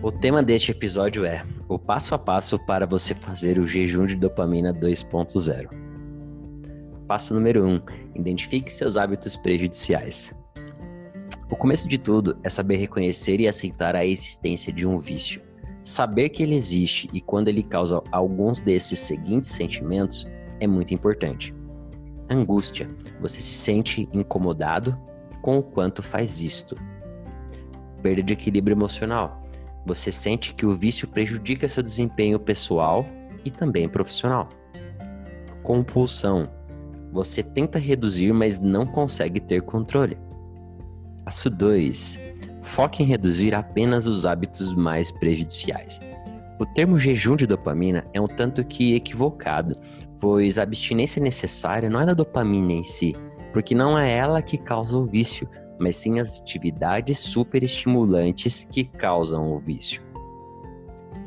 O tema deste episódio é o passo a passo para você fazer o jejum de dopamina 2.0. Passo número 1: um, identifique seus hábitos prejudiciais. O começo de tudo é saber reconhecer e aceitar a existência de um vício. Saber que ele existe e quando ele causa alguns desses seguintes sentimentos é muito importante. Angústia. Você se sente incomodado com o quanto faz isto. Perda de equilíbrio emocional. Você sente que o vício prejudica seu desempenho pessoal e também profissional. Compulsão. Você tenta reduzir, mas não consegue ter controle. Passo 2. Foque em reduzir apenas os hábitos mais prejudiciais. O termo jejum de dopamina é um tanto que equivocado, pois a abstinência necessária não é da dopamina em si, porque não é ela que causa o vício, mas sim as atividades superestimulantes que causam o vício.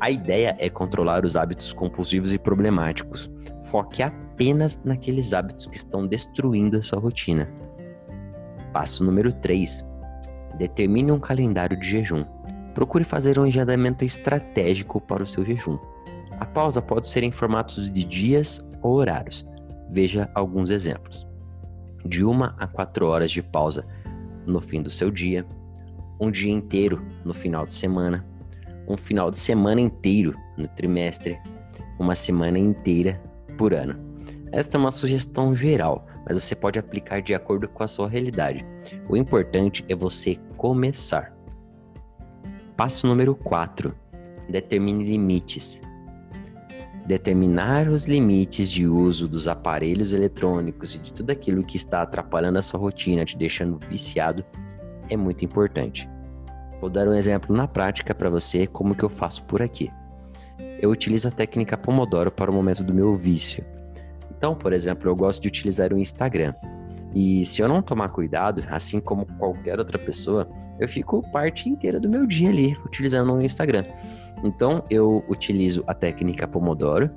A ideia é controlar os hábitos compulsivos e problemáticos. Foque apenas naqueles hábitos que estão destruindo a sua rotina. Passo número 3. Determine um calendário de jejum. Procure fazer um agendamento estratégico para o seu jejum. A pausa pode ser em formatos de dias ou horários. Veja alguns exemplos. De uma a quatro horas de pausa no fim do seu dia, um dia inteiro no final de semana, um final de semana inteiro no trimestre, uma semana inteira por ano. Esta é uma sugestão geral, mas você pode aplicar de acordo com a sua realidade. O importante é você começar. Passo número 4. Determine limites. Determinar os limites de uso dos aparelhos eletrônicos e de tudo aquilo que está atrapalhando a sua rotina, te deixando viciado, é muito importante. Vou dar um exemplo na prática para você como que eu faço por aqui. Eu utilizo a técnica Pomodoro para o momento do meu vício. Então, por exemplo, eu gosto de utilizar o Instagram. E se eu não tomar cuidado, assim como qualquer outra pessoa, eu fico parte inteira do meu dia ali utilizando o Instagram. Então eu utilizo a técnica Pomodoro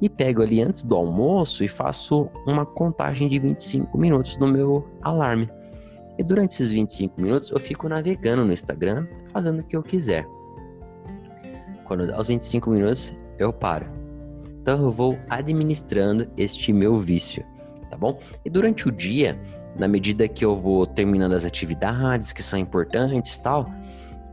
e pego ali antes do almoço e faço uma contagem de 25 minutos no meu alarme. E durante esses 25 minutos eu fico navegando no Instagram, fazendo o que eu quiser. Quando dá os 25 minutos, eu paro. Então eu vou administrando este meu vício, tá bom? E durante o dia, na medida que eu vou terminando as atividades que são importantes, tal,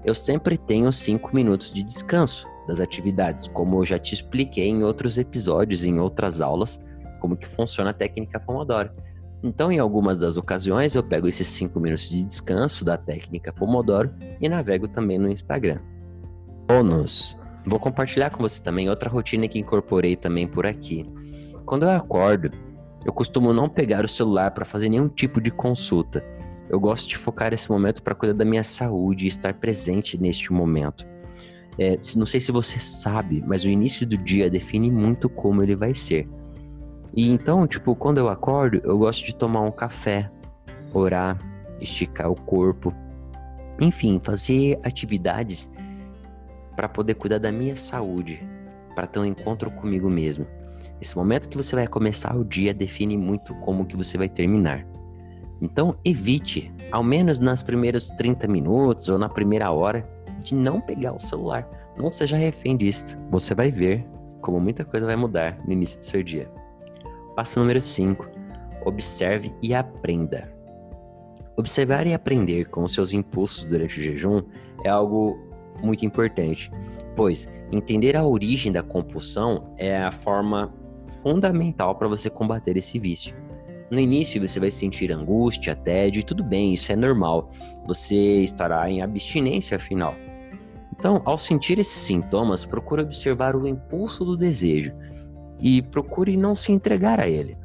eu sempre tenho cinco minutos de descanso das atividades, como eu já te expliquei em outros episódios, em outras aulas, como que funciona a técnica Pomodoro. Então, em algumas das ocasiões, eu pego esses cinco minutos de descanso da técnica Pomodoro e navego também no Instagram. Bônus. Vou compartilhar com você também outra rotina que incorporei também por aqui. Quando eu acordo, eu costumo não pegar o celular para fazer nenhum tipo de consulta. Eu gosto de focar esse momento para cuidar da minha saúde e estar presente neste momento. É, não sei se você sabe, mas o início do dia define muito como ele vai ser. E então, tipo, quando eu acordo, eu gosto de tomar um café, orar, esticar o corpo, enfim, fazer atividades para poder cuidar da minha saúde, para ter um encontro comigo mesmo. Esse momento que você vai começar o dia define muito como que você vai terminar. Então, evite, ao menos nas primeiros 30 minutos ou na primeira hora, de não pegar o celular. Não seja refém disso. Você vai ver como muita coisa vai mudar no início do seu dia. Passo número 5. Observe e aprenda. Observar e aprender com seus impulsos durante o jejum é algo muito importante, pois entender a origem da compulsão é a forma fundamental para você combater esse vício. No início você vai sentir angústia, tédio, e tudo bem, isso é normal. Você estará em abstinência afinal. Então, ao sentir esses sintomas, procure observar o impulso do desejo e procure não se entregar a ele.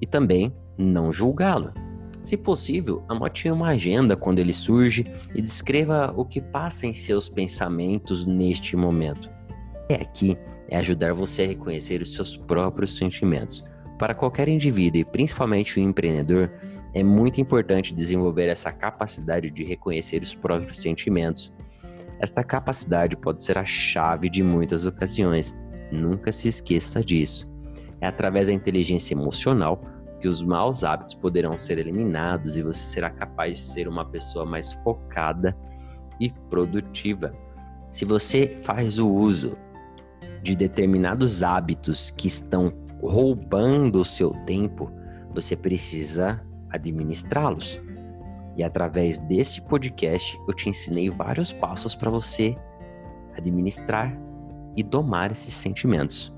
E também não julgá-lo. Se possível, anote uma agenda quando ele surge e descreva o que passa em seus pensamentos neste momento. É aqui é ajudar você a reconhecer os seus próprios sentimentos para qualquer indivíduo e principalmente o empreendedor, é muito importante desenvolver essa capacidade de reconhecer os próprios sentimentos. Esta capacidade pode ser a chave de muitas ocasiões. Nunca se esqueça disso. É através da inteligência emocional que os maus hábitos poderão ser eliminados e você será capaz de ser uma pessoa mais focada e produtiva. Se você faz o uso de determinados hábitos que estão roubando o seu tempo, você precisa administrá-los. E através deste podcast eu te ensinei vários passos para você administrar e domar esses sentimentos.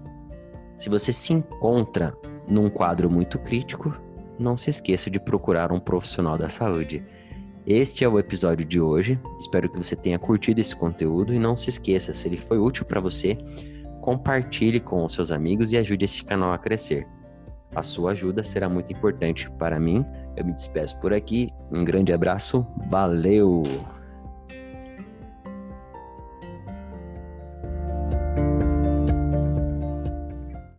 Se você se encontra num quadro muito crítico, não se esqueça de procurar um profissional da saúde. Este é o episódio de hoje. Espero que você tenha curtido esse conteúdo e não se esqueça, se ele foi útil para você, compartilhe com os seus amigos e ajude este canal a crescer. A sua ajuda será muito importante para mim. Eu me despeço por aqui. Um grande abraço. Valeu!